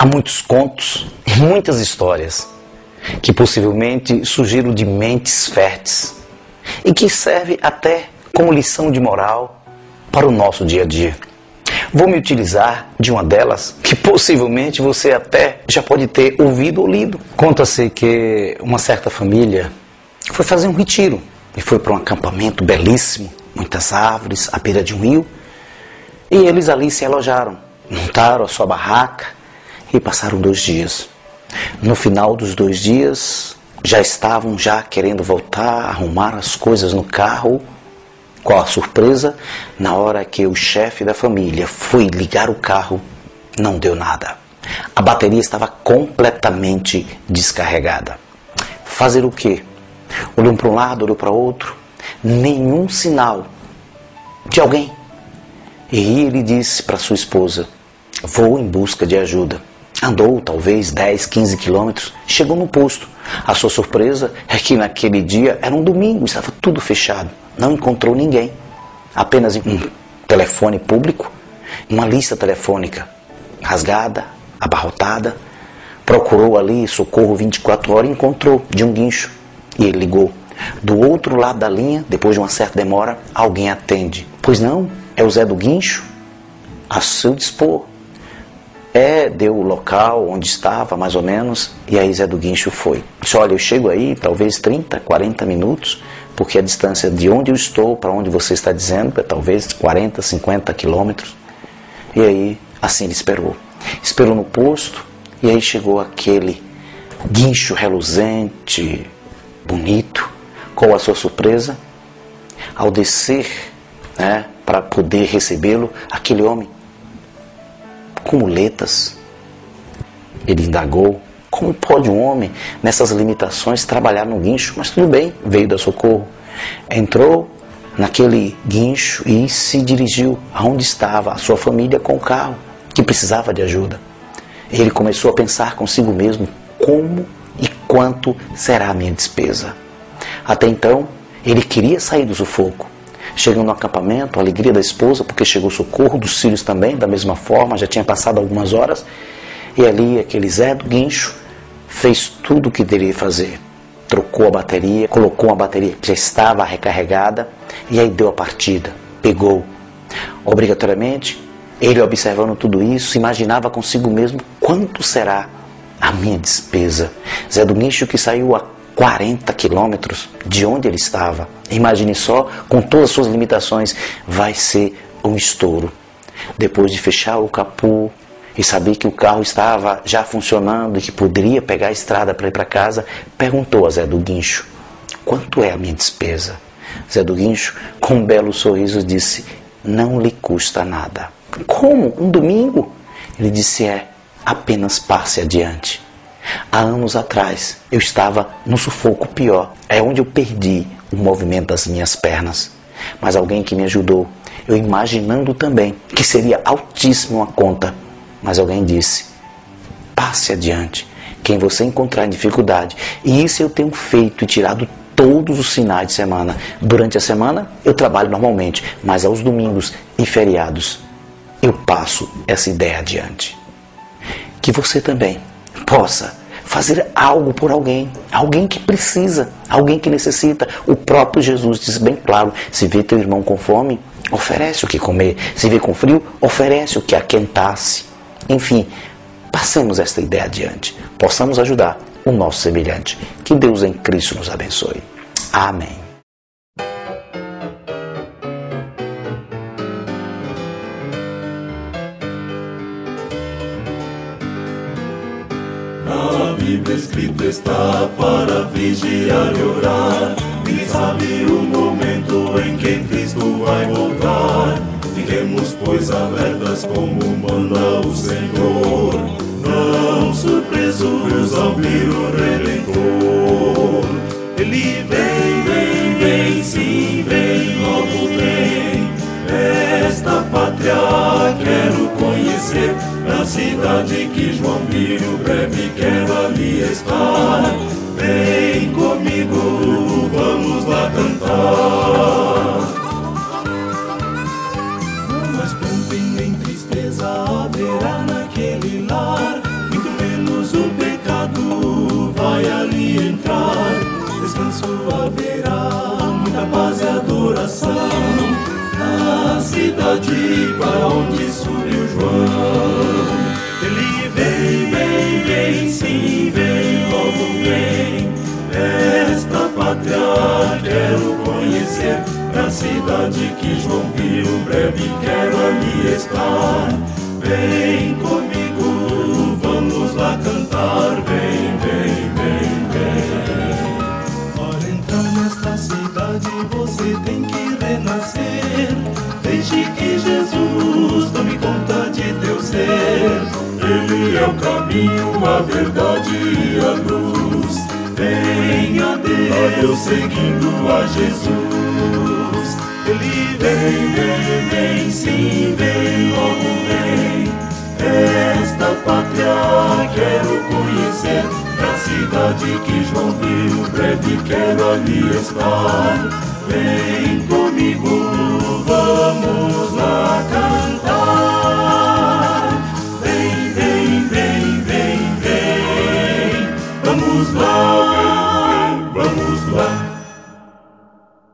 Há muitos contos, muitas histórias que possivelmente surgiram de mentes férteis e que serve até como lição de moral para o nosso dia a dia. Vou me utilizar de uma delas que possivelmente você até já pode ter ouvido ou lido. Conta-se que uma certa família foi fazer um retiro e foi para um acampamento belíssimo, muitas árvores, à beira de um rio, e eles ali se alojaram, montaram a sua barraca e passaram dois dias. No final dos dois dias, já estavam já querendo voltar, arrumar as coisas no carro. Qual a surpresa? Na hora que o chefe da família foi ligar o carro, não deu nada. A bateria estava completamente descarregada. Fazer o quê? Olhou para um lado, olhou para outro, nenhum sinal de alguém. E ele disse para sua esposa: Vou em busca de ajuda. Andou talvez 10, 15 quilômetros, chegou no posto. A sua surpresa é que naquele dia era um domingo, estava tudo fechado. Não encontrou ninguém. Apenas um telefone público, uma lista telefônica rasgada, abarrotada. Procurou ali socorro 24 horas e encontrou de um guincho. E ele ligou. Do outro lado da linha, depois de uma certa demora, alguém atende. Pois não, é o Zé do Guincho. A seu dispor. É, deu o local onde estava, mais ou menos, e aí Zé do Guincho foi. Disse, olha, eu chego aí talvez 30, 40 minutos, porque a distância de onde eu estou para onde você está dizendo é talvez 40, 50 quilômetros. E aí, assim ele esperou. Esperou no posto, e aí chegou aquele guincho reluzente, bonito. Qual a sua surpresa? Ao descer, né, para poder recebê-lo, aquele homem com muletas. Ele indagou: como pode um homem, nessas limitações, trabalhar no guincho? Mas tudo bem, veio da socorro. Entrou naquele guincho e se dirigiu aonde estava a sua família com o carro, que precisava de ajuda. Ele começou a pensar consigo mesmo: como e quanto será a minha despesa? Até então, ele queria sair do sufoco, Chegando no acampamento, a alegria da esposa, porque chegou o socorro, dos filhos também, da mesma forma, já tinha passado algumas horas. E ali, aquele Zé do guincho fez tudo o que deveria fazer. Trocou a bateria, colocou a bateria que já estava recarregada e aí deu a partida. Pegou. Obrigatoriamente, ele observando tudo isso, imaginava consigo mesmo quanto será a minha despesa. Zé do Guincho que saiu a 40 quilômetros de onde ele estava. Imagine só, com todas as suas limitações, vai ser um estouro. Depois de fechar o capô e saber que o carro estava já funcionando e que poderia pegar a estrada para ir para casa, perguntou a Zé do Guincho: Quanto é a minha despesa? Zé do Guincho, com um belo sorriso, disse: Não lhe custa nada. Como? Um domingo? Ele disse: É, apenas passe adiante. Há anos atrás eu estava no sufoco pior. É onde eu perdi o movimento das minhas pernas. Mas alguém que me ajudou, eu imaginando também que seria altíssima a conta. Mas alguém disse: passe adiante, quem você encontrar em dificuldade. E isso eu tenho feito e tirado todos os finais de semana. Durante a semana eu trabalho normalmente, mas aos domingos e feriados eu passo essa ideia adiante. Que você também possa fazer algo por alguém, alguém que precisa, alguém que necessita. O próprio Jesus diz bem claro: se vê teu irmão com fome, oferece o que comer. Se vê com frio, oferece o que aquentasse. Enfim, passemos esta ideia adiante, possamos ajudar o nosso semelhante. Que Deus em Cristo nos abençoe. Amém. Bíblia escrito está para vigiar e orar. E sabe o momento em que Cristo vai voltar. Fiquemos, pois, alertas como manda o Senhor. Não surpresos ao vir o Redentor. Ele vem, vem, vem, sim, vem, logo vem. Esta pátria quero conhecer. Cidade que João viu, breve quero ali estar. Vem comigo, vamos lá cantar. Mas também nem tristeza haverá naquele lar. Muito menos o pecado vai ali entrar. Descanso haverá, cidade para onde subiu João. Ele vem, vem, vem, sim, vem, logo vem. Esta pátria quero conhecer. Na cidade que João viu, breve quero ali estar. Vem comigo, vamos lá cantar. Vem, vem, vem, vem. Para entrar nesta cidade você tem que renascer. O caminho, a verdade e a luz. Venha a Deus seguindo a Jesus. Ele vem, vem, vem, sim, vem, logo vem. Esta pátria quero conhecer. Na cidade que João viu, breve quero ali estar. Vem comigo,